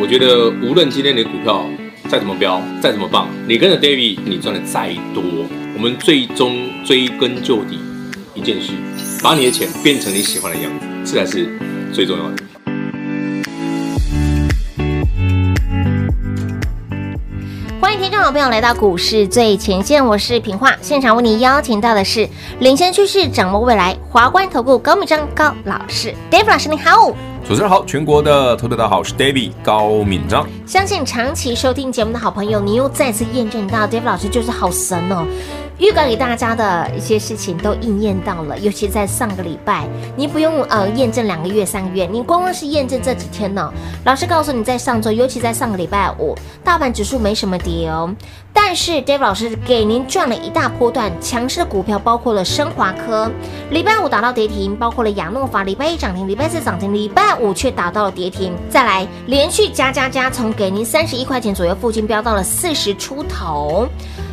我觉得无论今天你的股票再怎么飙，再怎么棒，你跟着 David，你赚的再多，我们最终追根究底一件事，把你的钱变成你喜欢的样子，这才是最重要的。欢迎听众好朋友来到股市最前线，我是平化，现场为你邀请到的是领先趋势、掌握未来华冠投顾高敏章高老师，David 老师你好。主持人好，全国的投资大好，是 David 高敏章。相信长期收听节目的好朋友，你又再次验证到 David 老师就是好神哦。预告给大家的一些事情都应验到了，尤其在上个礼拜，你不用呃验证两个月、三个月，你光光是验证这几天呢。老师告诉你，在上周，尤其在上个礼拜五，大盘指数没什么跌哦，但是 davi 老师给您赚了一大波段强势的股票，包括了升华科，礼拜五打到跌停，包括了亚诺法，礼拜一涨停，礼拜四涨停，礼拜五却打到了跌停，再来连续加加加，从给您三十一块钱左右附近飙到了四十出头。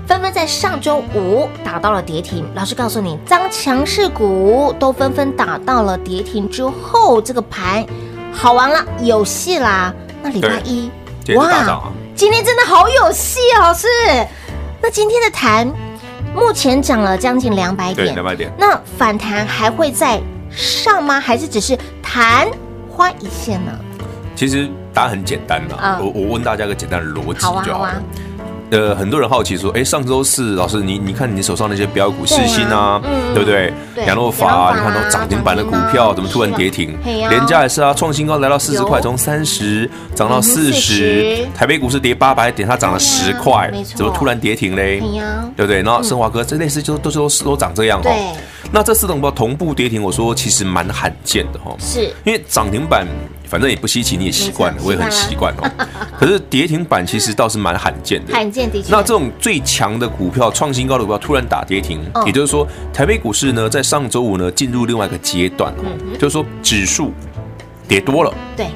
纷纷在上周五打到了跌停。老师告诉你，当强势股都纷纷打到了跌停之后，这个盘好玩了，有戏啦。那礼拜一，哇，今天真的好有戏哦，老师。那今天的盘目前涨了将近两百点，两百点。那反弹还会再上吗？还是只是昙花一现呢？其实答案很简单的，嗯，我我问大家一个简单的逻辑就好了。好啊好啊呃，很多人好奇说，哎，上周四老师，你你看你手上那些标股，世新啊，嗯、对不对？亚诺法啊，你看都涨停板的股票，怎么突然跌停？联嘉也是啊，创新高来到四十块，从三十涨到四十。台北股市跌八百点，它涨了十块，怎么突然跌停嘞？对不对？然后升华哥这类似就都是都都长这样哈。那这四种股票同步跌停，我说其实蛮罕见的哈。是，因为涨停板。反正也不稀奇，你也习惯了，我也很习惯哦。可是跌停板其实倒是蛮罕见的，罕见的。那这种最强的股票、创新高的股票突然打跌停，也就是说，台北股市呢在上周五呢进入另外一个阶段哦，就是说指数跌多了。对。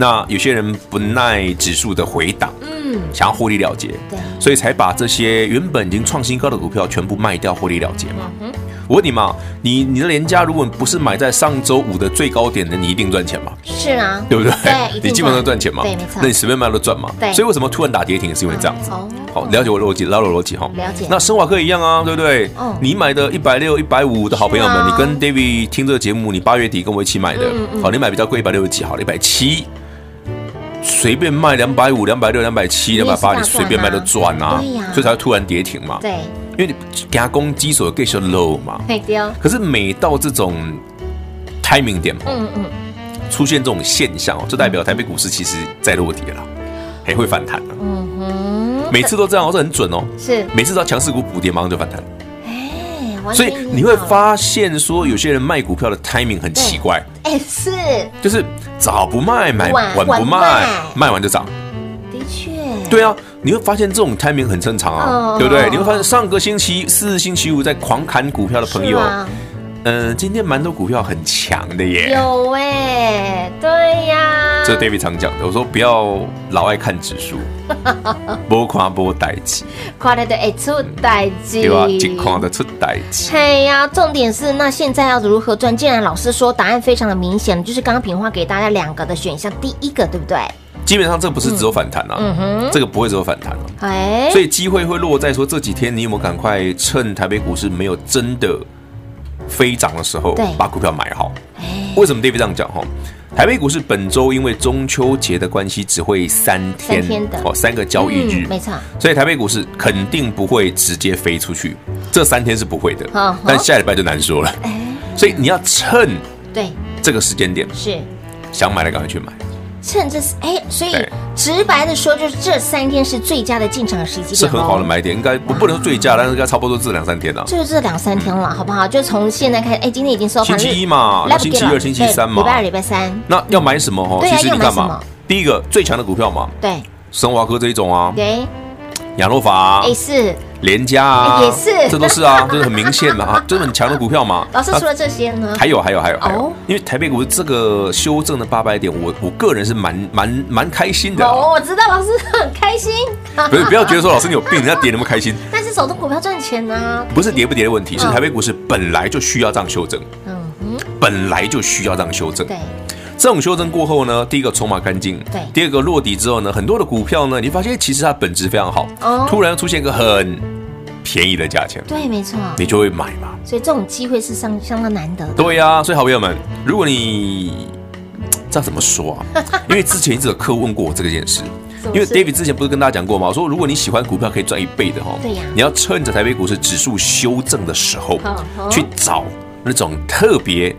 那有些人不耐指数的回档，嗯，想要获利了结，对，所以才把这些原本已经创新高的股票全部卖掉获利了结嘛。我问你嘛，你你的联嘉如果不是买在上周五的最高点的，你一定赚钱吗？是啊，对不对？对，你基本上都赚钱嘛。对，没错。那你随便卖都赚嘛。对。所以为什么突然打跌停是因为这样子。哦。好，了解我逻辑，了解逻辑哈。了解。那生华科一样啊，对不对？嗯。你买的一百六、一百五的好朋友们，你跟 David 听这个节目，你八月底跟我一起买的，好，你买比较贵，一百六十几，好了，一百七，随便卖两百五、两百六、两百七、两百八，你随便卖都赚啊。所以才会突然跌停嘛。对。因为加工基础更是 low 嘛，可是每到这种 timing 点嘛，嗯嗯，出现这种现象哦，就代表台北股市其实在落底了，还会反弹了。嗯哼，每次都这样，这很准哦。是，每次到强势股补跌，马上就反弹。哎，所以你会发现说，有些人卖股票的 timing 很奇怪。哎，是，就是早不卖，买晚不卖，卖完就涨。对啊。你会发现这种 timing 很正常啊，对不对？你会发现上个星期四、星期五在狂砍股票的朋友，嗯，今天蛮多股票很强的耶。有哎，对呀。这 David 常讲的，我说不要老爱看指数，不夸不代志，夸的会出代志，对啊，只夸的出代志。嘿呀，重点是那现在要如何赚？既然老师说答案非常的明显，就是刚刚平花给大家两个的选项，第一个对不对？基本上这不是只有反弹啊，这个不会只有反弹啊，所以机会会落在说这几天你有没有赶快趁台北股市没有真的飞涨的时候，把股票买好。为什么 David 这样讲哈？台北股市本周因为中秋节的关系只会三天哦，三个交易日，没错，所以台北股市肯定不会直接飞出去，这三天是不会的，但下礼拜就难说了。所以你要趁对。这个时间点是。想买的赶快去买。趁这是哎，所以直白的说，就是这三天是最佳的进场时机，是很好的买点，应该不不能说最佳，但是应该差不多这两三天了。就是这两三天了，好不好？就从现在开始，哎，今天已经收盘。星期一嘛，星期二、星期三嘛，礼拜二、礼拜三。那要买什么？哈，其实你看嘛，第一个最强的股票嘛，对，生华科这一种啊，对，亚诺法，哎是。联家啊，也是，这都是啊，这是很明显的啊，这是很强的股票嘛。老师除了这些呢？还有还有还有还有，因为台北股这个修正的八百点，我我个人是蛮蛮蛮开心的。哦，我知道老师 很开心。不是，不要觉得说老师你有病，人家跌那么开心。但是手中股票赚钱呢？不是跌不跌的问题，是台北股市本来就需要这样修正。嗯嗯，本来就需要这样修正。对。这种修正过后呢，第一个筹码干净，对，第二个落底之后呢，很多的股票呢，你发现其实它本质非常好，哦，突然出现一个很便宜的价钱，对，没错，你就会买嘛。所以这种机会是相相当难得的。对呀、啊，所以好朋友们，如果你这样怎么说啊？因为之前一直有客户问过我这个件事，因为 David 之前不是跟大家讲过吗？我说如果你喜欢股票可以赚一倍的哈，对呀，你要趁着台北股市指数修正的时候去找那种特别。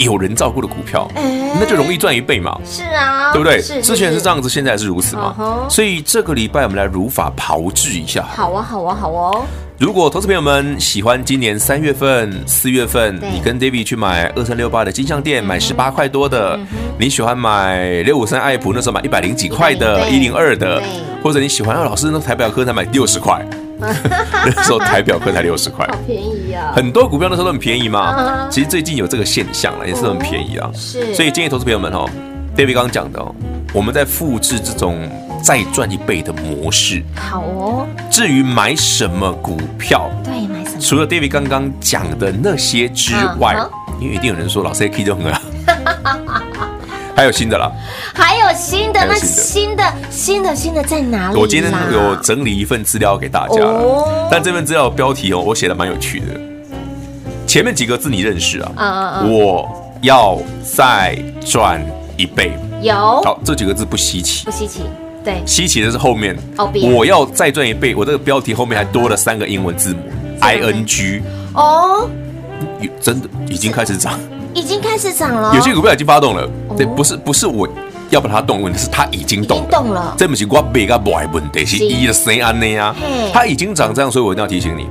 有人照顾的股票，欸、那就容易赚一倍嘛。是啊，对不对？之前是这样子，现在是如此嘛。Uh-huh、所以这个礼拜我们来如法炮制一下。好啊，好啊，好哦。如果投资朋友们喜欢今年三月份、四月份，你跟 David 去买二三六八的金像电，买十八块多的；你喜欢买六五三爱普，那时候买一百零几块的，一零二的，或者你喜欢老师那台表科才买六十块。那时候台表科才六十块，好便宜啊！很多股票那时候都很便宜嘛。其实最近有这个现象了，也是很便宜啊。是，所以建议投资朋友们哦，David 刚刚讲的哦，我们在复制这种再赚一倍的模式。好哦。至于买什么股票，对，买什么？除了 David 刚刚讲的那些之外，因为一定有人说老师 K 就很啊。还有新的啦，还有新的，那新的新的新的在哪里？我今天有整理一份资料给大家了，但这份资料的标题哦，我写的蛮有趣的。前面几个字你认识啊？嗯嗯嗯。我要再赚一倍。有。好，这几个字不稀奇。不稀奇。对。稀奇的是后面。我要再赚一倍。我这个标题后面还多了三个英文字母，I N G。哦。真的已经开始涨。已经开始涨了，有些股票已经发动了。对，不是不是我要把它动，问题是它已经动了。动了，这不是我买个买问题，是一的谁安内啊？它已经涨这样，所以我一定要提醒你。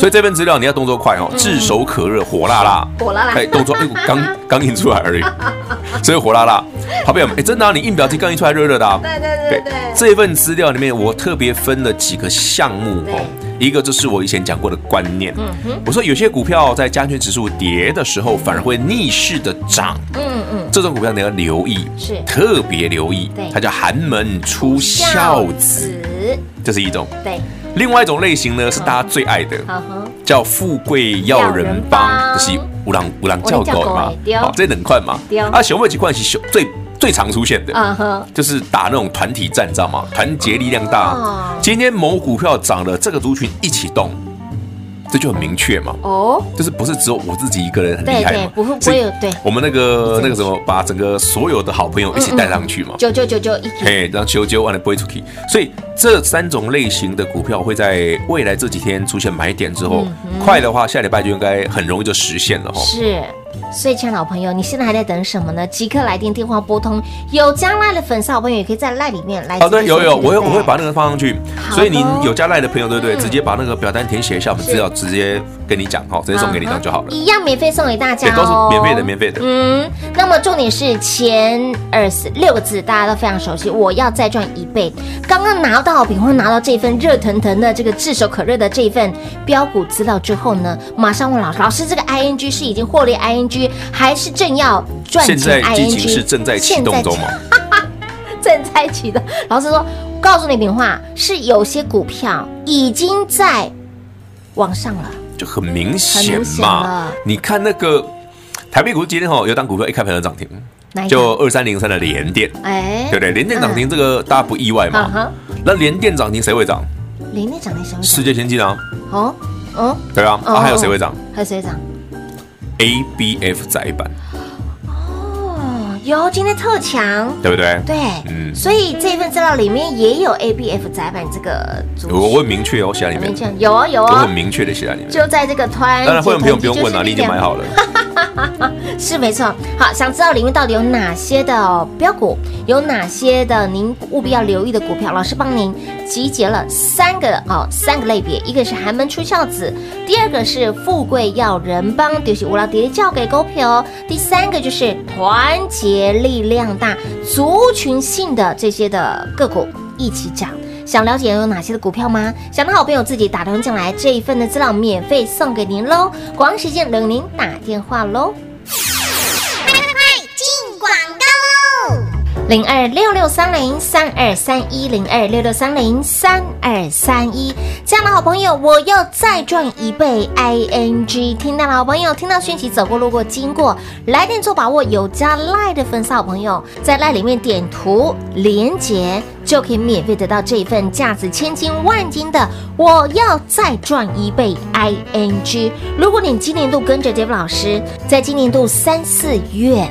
所以这份资料你要动作快哦，炙手可热，火辣辣，火辣辣。哎，动作哎，刚刚印出来而已，所以火辣辣。好朋友们，哎，真的，你印表机刚印出来热热的。对对对对。这份资料里面，我特别分了几个项目哦。一个就是我以前讲过的观念，嗯，我说有些股票在加权指数跌的时候，反而会逆势的涨，嗯嗯，这种股票你要留意，是。特别留意，对，它叫寒门出孝子，这是一种，对，另外一种类型呢是大家最爱的，叫富贵要人帮，就是五郎五郎叫狗嘛，好，这冷块嘛，啊，熊妹几块是最。最常出现的，uh. 就是打那种团体战，知道吗？团结力量大。Uh. 今天某股票涨了，这个族群一起动。这就很明确嘛，哦，就是不是只有我自己一个人很厉害嘛？不会不会有对，我们那个那个什么，把整个所有的好朋友一起带上去嘛，九九九九一，嘿，让九九完了不会出去，所以这三种类型的股票会在未来这几天出现买点之后，快的话下礼拜就应该很容易就实现了哈。是，所以亲爱的好朋友，你现在还在等什么呢？即刻来电电话拨通，有加赖的粉丝好朋友也可以在赖里面来。好的，有有，我会我会把那个放上去，所以您有加赖的朋友对不对？直接把那个表单填写一下，我们资料。直接跟你讲哈，直接送给你这样就好了。一样免费送给大家哦，都是免费的，免费的。嗯，那么重点是前二十六个字，大家都非常熟悉。我要再赚一倍。刚刚拿到比方拿到这份热腾腾的这个炙手可热的这份标股资料之后呢，马上问老师：老师，这个 ING 是已经获利 ING，还是正要赚钱 ING？现在基金是正在启动中吗？正在启动。老师说：告诉你一句话，是有些股票已经在。往上了，就很明显嘛。你看那个台北股市今天哈，有档股票一开盘就涨停，就二三零三的联电，哎，对不对？联电涨停这个大家不意外嘛？那联电涨停谁会涨？联电涨停谁会涨？世界先进啊。哦哦，对啊，啊还有谁会涨？还有谁涨？ABF 载板。有今天特强，对不对？对，嗯，所以这份资料里面也有 A B F 载板这个组，我我很明确哦，写在里面，有啊有啊，我很明确的写在里面，就在这个团，当然会员朋友不用问了，你已经买好了。是没错，好，想知道里面到底有哪些的标股，有哪些的您务必要留意的股票，老师帮您集结了三个哦，三个类别，一个是寒门出孝子，第二个是富贵要人帮，就是无老爹交给股票，第三个就是团结力量大，族群性的这些的个股一起涨。想了解有哪些的股票吗？想的好朋友自己打电话进来，这一份的资料免费送给您喽。广时间等您打电话喽。零二六六三零三二三一零二六六三零三二三一，这样的好朋友，我要再赚一倍。ing 听到了，好朋友听到讯息走过路过经过，来电做把握。有加赖的粉丝好朋友，在赖里面点图连接，就可以免费得到这份价值千金万金的。我要再赚一倍。ing，如果你今年度跟着 Dave 老师，在今年度三四月。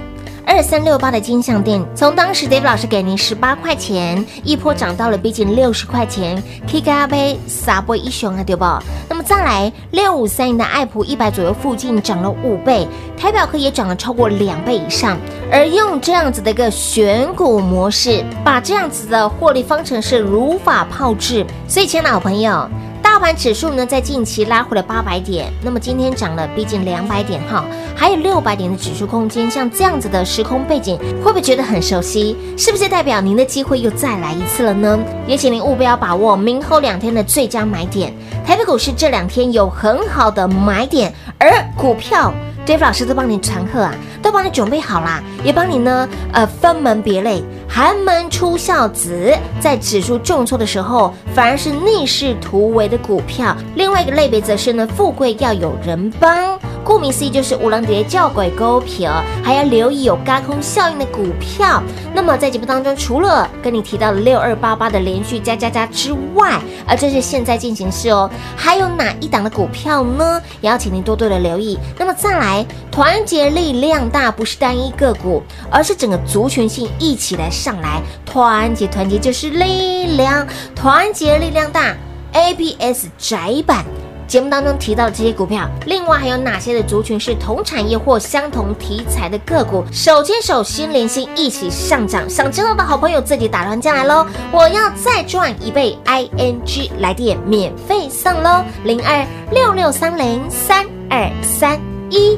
二三六八的金像电，从当时 David 老师给您十八块钱，一波涨到了逼近六十块钱，K 咖啡撒波一雄啊，对不？那么再来六五三零的爱普一百左右附近涨了五倍，台表科也涨了超过两倍以上，而用这样子的一个选股模式，把这样子的获利方程式如法炮制，所以亲爱的好朋友。大盘指数呢，在近期拉回了八百点，那么今天涨了逼近两百点哈，还有六百点的指数空间。像这样子的时空背景，会不会觉得很熟悉？是不是代表您的机会又再来一次了呢？也请您务必要把握明后两天的最佳买点。台北股市这两天有很好的买点，而股票。，Dave 老师都帮你传贺啊，都帮你准备好啦，也帮你呢，呃，分门别类，寒门出孝子，在指数重挫的时候，反而是逆势突围的股票。另外一个类别则是呢，富贵要有人帮。顾名思义，就是五浪跌叫鬼勾皮儿，还要留意有高空效应的股票。那么在节目当中，除了跟你提到的六二八八的连续加加加之外，而这是现在进行式哦，还有哪一档的股票呢？也要请您多多的留意。那么再来，团结力量大，不是单一个股，而是整个族群性一起来上来，团结团结就是力量，团结力量大，ABS 窄板。节目当中提到的这些股票，另外还有哪些的族群是同产业或相同题材的个股？手牵手、心连心，一起上涨。想知道的好朋友自己打乱进来喽！我要再赚一倍，ING 来电免费送喽，零二六六三零三二三一。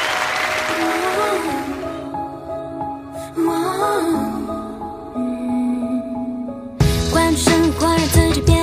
自己变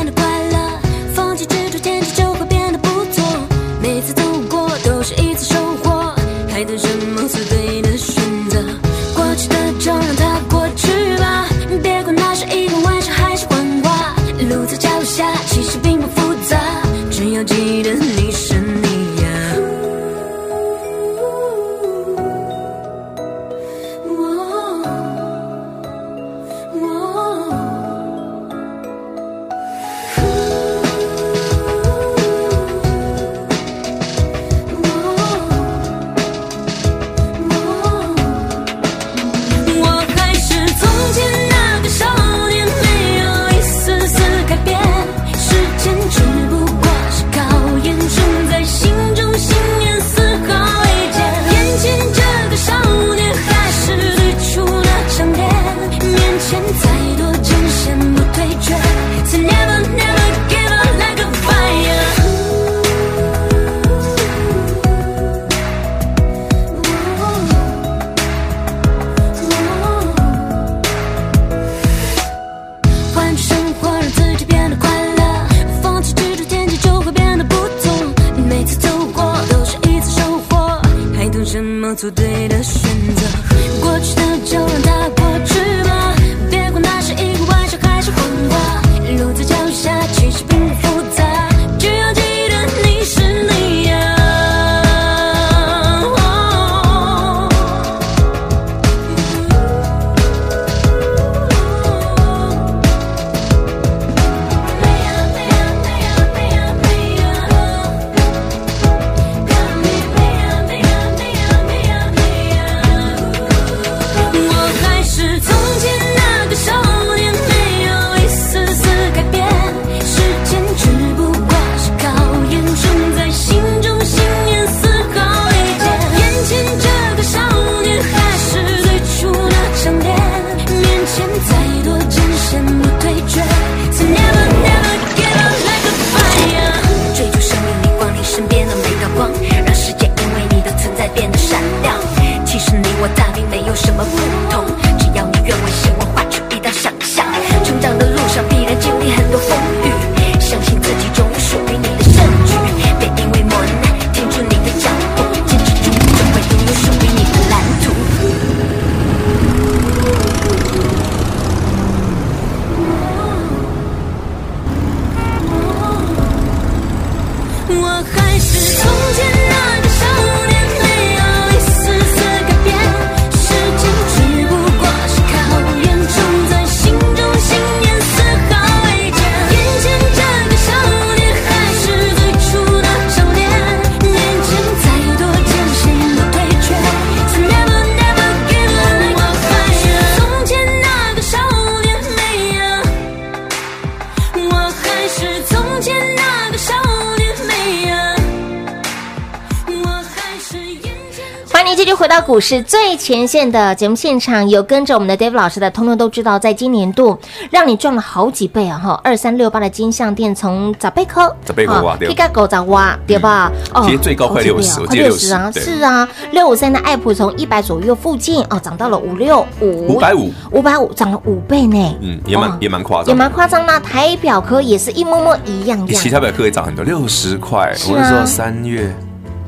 继续回到股市最前线的节目现场，有跟着我们的 David 老师的，通通都知道，在今年度让你赚了好几倍啊！哈，二三六八的金项店从早倍扣，早倍扣挖掉，一个狗早挖对吧？哦，其实最高快六十，快六十啊！是啊，六五三的爱普从一百左右附近哦，涨到了五六五，五百五，五百五涨了五倍呢。嗯，也蛮也蛮夸张，也蛮夸张。那台表科也是一模模一样样，其他表科也涨很多，六十块。我是说三月。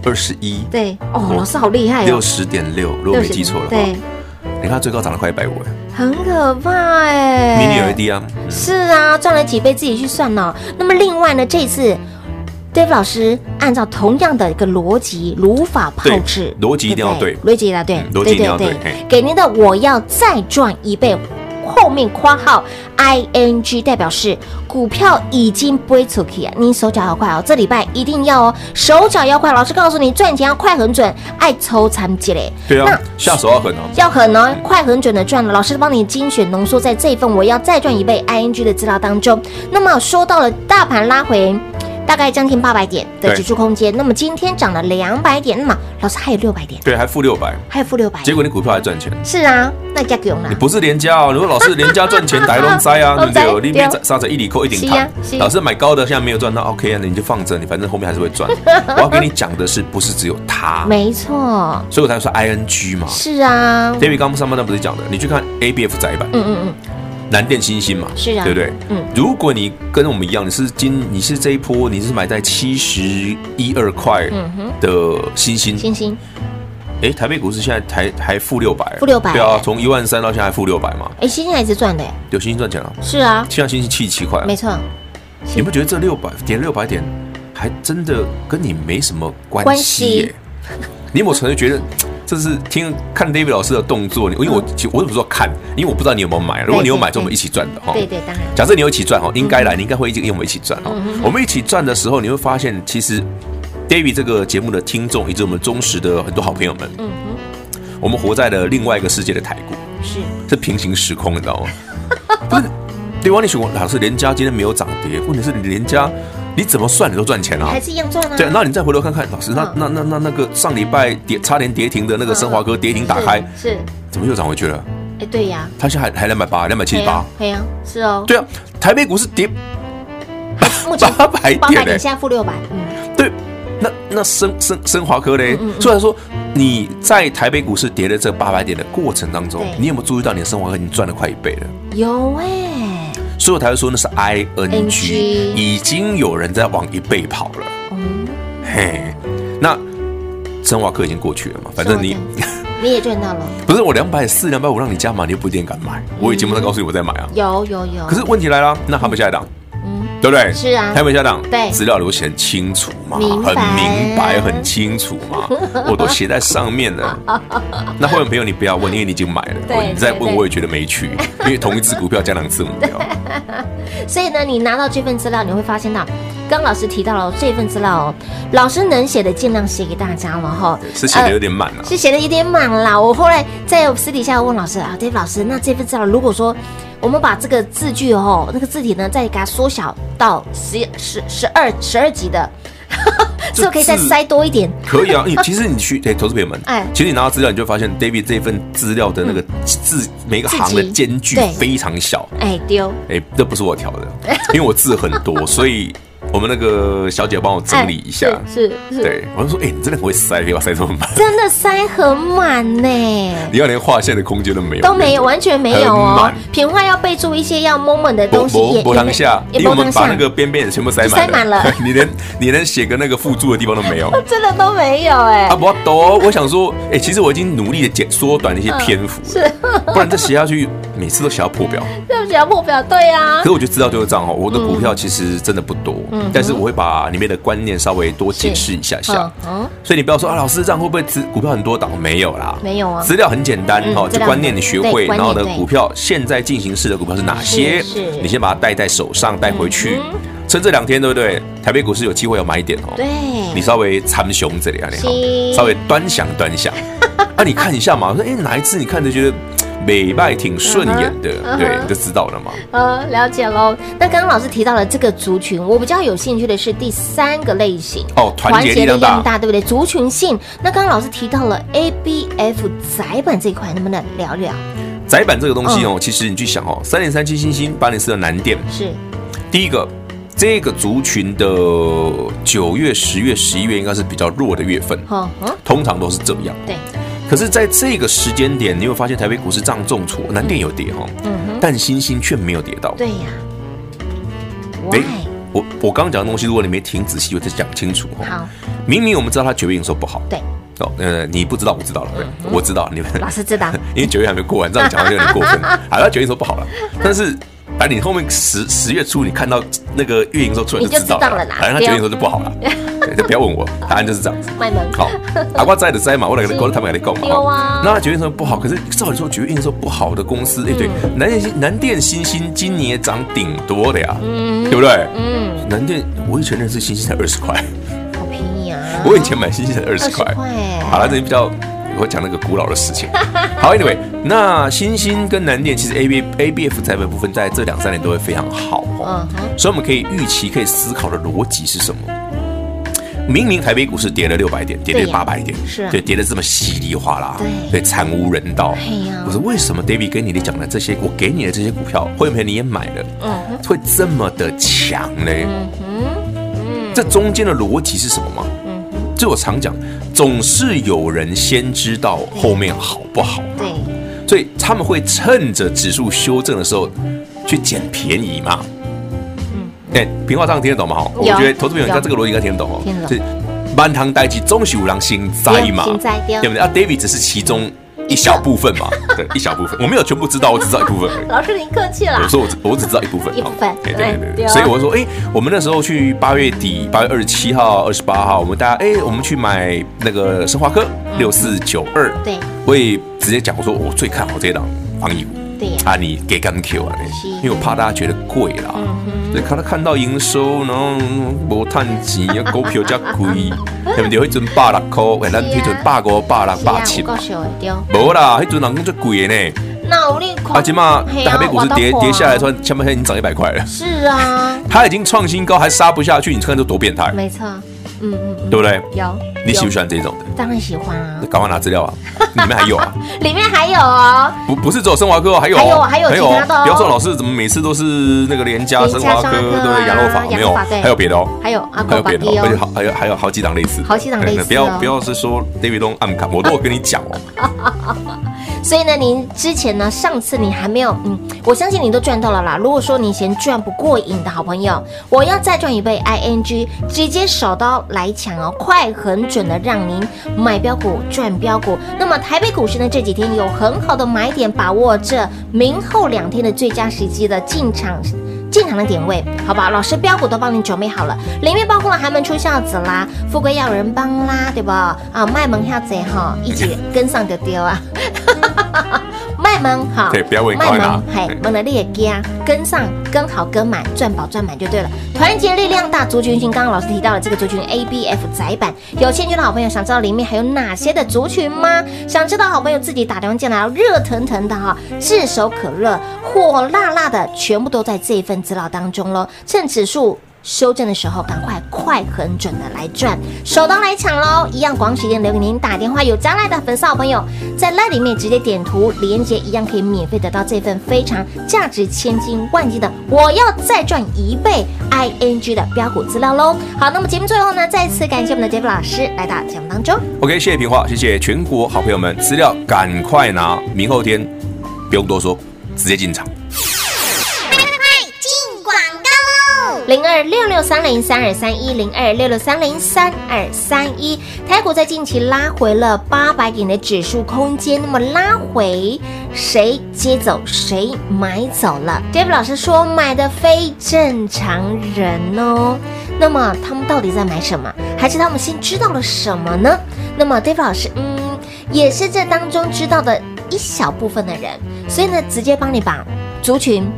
二十一，对。哦，老师好厉害，六十点六，如果没记错的话，对，你看最高涨了快一百五，哎，很可怕哎，mini LED 啊，是啊，赚了几倍自己去算呢。那么另外呢，这次 Dave 老师按照同样的一个逻辑，如法炮制，逻辑一定要对，逻辑一定要对，逻辑一定要对，给您的我要再赚一倍。后面括号 I N G 代表是股票已经不会出去啊，你手脚要快哦，这礼拜一定要哦，手脚要快。老师告诉你，赚钱要快很准，爱抽残积累。对啊，那下手要狠哦，要狠哦，快很准的赚了。老师帮你精选浓缩在这一份我要再赚一倍 I N G 的资料当中。那么说到了大盘拉回。大概将近八百点的指数空间，那么今天涨了两百点，那么老师还有六百点，对，还负六百，还有负六百，结果你股票还赚钱，是啊，那加给我们，你不是连家哦，如果老师连家赚钱，大龙塞啊，对不对？里面杀着一里扣一点糖，老师买高的现在没有赚到，OK 啊，那你就放着，你反正后面还是会赚。我要跟你讲的是，不是只有它，没错，所以我才说 ING 嘛，是啊，David 刚上半段不是讲的，你去看 ABF 窄板，嗯嗯嗯。南电星星嘛，是啊，对不对？嗯，如果你跟我们一样，你是今你是这一波，你是买在七十一二块的星星星星，哎，台北股市现在还还负六百，负六百，对啊，从一万三到现在还负六百嘛，哎，星星还是赚的，有星星赚钱了，是啊，现在星星七十七块，没错，你不觉得这六百点六百点还真的跟你没什么关系耶？你有没有纯粹觉得？这是听看 David 老师的动作，因为我我怎么说看？因为我不知道你有没有买。如果你有买，就我们一起赚的哈。对对，当然。假设你有一起赚哈，应该来，你应该会一直跟我们一起赚哈。我们一起赚的时候，你会发现，其实 David 这个节目的听众以及我们忠实的很多好朋友们，嗯哼，我们活在了另外一个世界的台股，是是平行时空，你知道吗？不是，对王立雄老师，连家今天没有涨跌，问题是你连家。你怎么算你都赚钱啊？还是一样赚啊？对，那你再回头看看，老师，那那那那那个上礼拜跌差点跌停的那个升华科跌停打开，是怎么又涨回去了？哎，对呀，它现在还还两百八，两百七十八，对呀，是哦，对啊，台北股市跌目前八百点，现在负六百，嗯，对，那那升升升华科嘞，虽然说你在台北股市跌了这八百点的过程当中，你有没有注意到你的升华科已经赚了快一倍了？有哎。所以我才会说那是 I N G，已经有人在往一倍跑了。嗯，嘿，那生化课已经过去了嘛？反正你你也赚到了。不是我两百四、两百五让你加码，你又不一定敢买。我已经不能告诉你我在买啊。有有有。可是问题来了，那还不下一档。对不对？是啊，台北家长，对，资料都写很清楚嘛，很明白，很清楚嘛，我都写在上面了。那后面朋友，你不要问，因为你已经买了。对，你再问，我也觉得没趣，因为同一只股票加两次目标。所以呢，你拿到这份资料，你会发现到，刚老师提到了这份资料哦，老师能写的尽量写给大家了哈。是写的有点满了，是写的有点满了。我后来在私底下问老师啊，David 老师，那这份资料如果说。我们把这个字句哦，那个字体呢，再给它缩小到十十十二十二级的，是不可以再塞多一点？可以啊，你 其实你去哎，投资朋友们，哎，其实你拿到资料，你就发现 David 这份资料的那个字，每个行的间距非常小，哎丢，哎，这不是我调的，因为我字很多，所以。我们那个小姐帮我整理一下，是是，对，我就说，哎，你真的很会塞，可以把塞这么满，真的塞很满呢。你要连划线的空间都没有，都没有，完全没有哦。品话要备注一些要 moment 的东西，波当下，因为我们把那个边边也全部塞满，塞满了，你连你连写个那个附注的地方都没有，真的都没有哎。啊不多，我想说，哎，其实我已经努力的减缩短一些篇幅，是，不然这写下去每次都写到破表，对不起，要破表，对呀。可是我就知道就是这样哦，我的股票其实真的不多，嗯，但是我会把。里面的观念稍微多解释一下下，嗯，所以你不要说啊，老师这样会不会资股票很多档？没有啦，没有啊，资料很简单哈，就观念你学会，然后呢，股票现在进行式的股票是哪些？你先把它带在手上，带回去，趁这两天对不对？台北股市有机会要买一点哦，对，你稍微参雄这里啊，你好，稍微端详端详，那你看一下嘛，我说哎，哪一次你看着觉得美拜挺顺眼的，对，你就知道了嘛。呃，了解喽。那刚刚老师提到了这个族群，我比较有兴趣的是第三个类型哦，团结力量大，大，对不对？族群性。那刚刚老师提到了 ABF 窄板这一块，能不能聊聊？窄板这个东西哦，其实你去想哦，三点三七星星，八点四的南电是第一个。这个族群的九月、十月、十一月应该是比较弱的月份，通常都是这样。对，可是在这个时间点，你会发现台北股市这样重挫，南电有跌哈，嗯哼，但星星却没有跌到。对呀，哎，我我刚刚讲的东西，如果你没听仔细，我再讲清楚哈。好，明明我们知道它九月营收不好，对，哦，呃，你不知道，我知道了，我知道，你们老师知道，因为九月还没过完，这样讲就有点过分。好，了九月营收不好了，但是。反正你后面十十月初你看到那个运营收出来就知道了，反正他九月营收就不好了，就不要问我，答案就是这样子。卖萌。好，阿瓜在的在嘛，我来跟他们来讲嘛。有啊，那九月营收不好，可是照理说九月营收不好的公司，哎对，南电南电新星今年涨顶多的呀，对不对？嗯，南电我以前认识新星才二十块，好便宜啊！我以前买新星才二十块，好了，这里比较。我讲那个古老的事情。好，Anyway，那新兴跟南电其实 A B A B F 载板部分在这两三年都会非常好哦。所以我们可以预期、可以思考的逻辑是什么？明明台北股市跌了六百点，跌了八百点，是对跌的这么稀里哗啦，对惨无人道。我说为什么 David 跟你讲的这些，我给你的这些股票，会不会你也买了？嗯，会这么的强呢？嗯嗯，这中间的逻辑是什么吗？就我常讲，总是有人先知道后面好不好。对，所以他们会趁着指数修正的时候去捡便宜嘛。嗯，哎，平话上听得懂吗？哈，我觉得投资朋友在这个逻辑应该听得懂哦。听得懂。是满堂代志总是有人心栽嘛，对不对？啊，David 只是其中。一小部分嘛，对，一小部分，我没有全部知道，我只知道一部分。老师您客气了。我说我只我只知道一部分。一部分。对对对。所以我说，哎，我们那时候去八月底，八月二十七号、二十八号，我们大家，哎，我们去买那个生化科六四九二。对。我也直接讲，我说我最看好这档防疫股。对。啊，你给干 Q 啊？因为我怕大家觉得贵啦。嗯哼。对，看他看到营收，然后无赚钱，股票价贵。对不对？迄阵百六块，喂，咱迄阵百五、百六、百七。无啦，迄阵人工最贵的呢。啊，起码台北股市跌跌下来，说前半天已经涨一百块了。是啊，它已经创新高，还杀不下去，你看这多变态。没错，嗯嗯，对不对？有。你喜不喜欢这种的？当然喜欢啊！赶快拿资料啊！里面还有啊！里面还有哦！不不是只有生华科哦，还有还有还有其他的。不要说老师怎么每次都是那个连家生华科，对不对？亚诺法没有，还有别的哦。还有啊，还有别的，而且好还有还有好几档类似，好几档类似。不要不要是说 David 东暗卡，我都有跟你讲哦。所以呢，您之前呢，上次你还没有，嗯，我相信你都赚到了啦。如果说你嫌赚不过瘾的好朋友，我要再赚一倍，ING 直接手刀来抢哦，快很准的让您买标股赚标股。那么台北股市呢，这几天有很好的买点，把握这明后两天的最佳时机的进场。进场的点位，好不好？老师标股都帮你准备好了，里面包括了寒门出孝子啦，富贵要人帮啦，对不？啊，卖萌下贼哈，一起跟上就丢啊。卖萌好，对，不要问快啦，嘿，蒙的列加跟上，跟好跟满，赚饱赚满就对了。团结力量大，族群群，刚刚老师提到了这个族群 A B F 载板，有兴趣的好朋友想知道里面还有哪些的族群吗？想知道好朋友自己打电话进来，热腾腾的哈，炙手可热，火辣辣的，全部都在这一份资料当中喽。趁指数。修正的时候，赶快快很准的来赚，手刀来抢喽！一样广喜店留给您打电话，有加来的粉丝好朋友在赖里面直接点图连接，一样可以免费得到这份非常价值千金万金的我要再赚一倍 ING 的标股资料喽！好，那么节目最后呢，再次感谢我们的 David 老师来到节目当中。OK，谢谢平话，谢谢全国好朋友们，资料赶快拿，明后天不用多说，直接进场。零二六六三零三二三一零二六六三零三二三一，台股在近期拉回了八百点的指数空间，那么拉回谁接走谁买走了？David 老师说买的非正常人哦，那么他们到底在买什么？还是他们先知道了什么呢？那么 David 老师，嗯，也是这当中知道的一小部分的人，所以呢，直接帮你把族群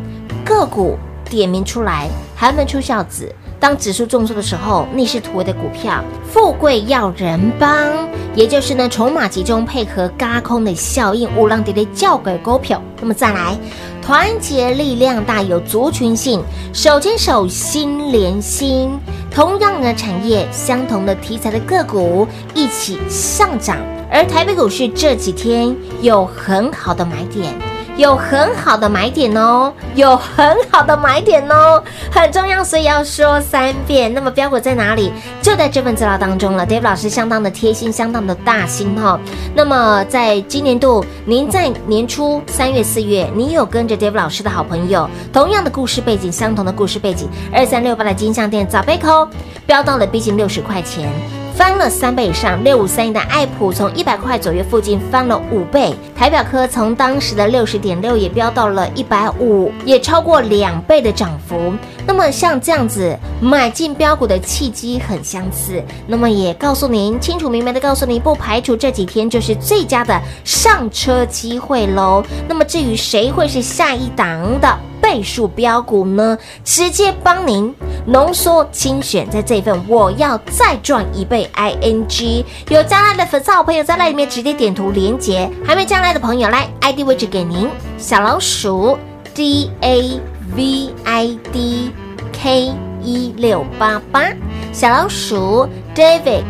个股点名出来。寒门出孝子，当指数重挫的时候，逆势突围的股票，富贵要人帮，也就是呢筹码集中配合轧空的效应，五浪跌跌叫鬼股票。那么再来，团结力量大，有族群性，手牵手心连心，同样的产业，相同的题材的个股一起上涨，而台北股市这几天有很好的买点。有很好的买点哦，有很好的买点哦，很重要，所以要说三遍。那么标股在哪里？就在这份资料当中了。Dave 老师相当的贴心，相当的大心哈、哦。那么在今年度，您在年初三月、四月，你有跟着 Dave 老师的好朋友，同样的故事背景，相同的故事背景，二三六八的金像电早被扣，飙到了逼近六十块钱。翻了三倍以上，六五三一的爱普从一百块左右附近翻了五倍，台表科从当时的六十点六也飙到了一百五，也超过两倍的涨幅。那么像这样子买进标股的契机很相似，那么也告诉您清楚明白的告诉您，不排除这几天就是最佳的上车机会喽。那么至于谁会是下一档的？倍数标股呢，直接帮您浓缩精选，在这一份我要再赚一倍 ing 有加来的粉丝好朋友在那里面直接点图连接，还没加来的朋友来 ID 位置给您，小老鼠 D A V I D K 一六八八，小老鼠 David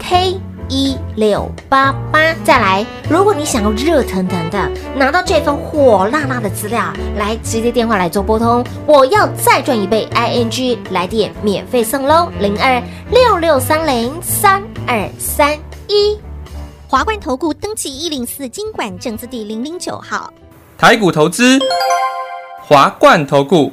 K。一六八八，再来。如果你想要热腾腾的拿到这份火辣辣的资料，来直接电话来做拨通。我要再赚一倍，ING 来电免费送喽，零二六六三零三二三一。华冠投顾登记一零四金管证字第零零九号。台股投资，华冠投顾。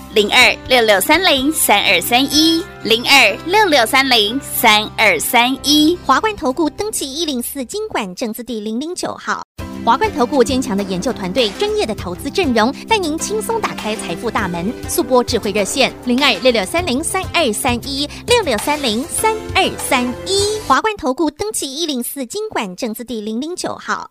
零二六六三零三二三一，零二六六三零三二三一，华冠投顾登记一零四经管证字第零零九号。华冠投顾坚强的研究团队，专业的投资阵容，带您轻松打开财富大门。速拨智慧热线零二六六三零三二三一六六三零三二三一。华冠投顾登记一零四经管证字第零零九号。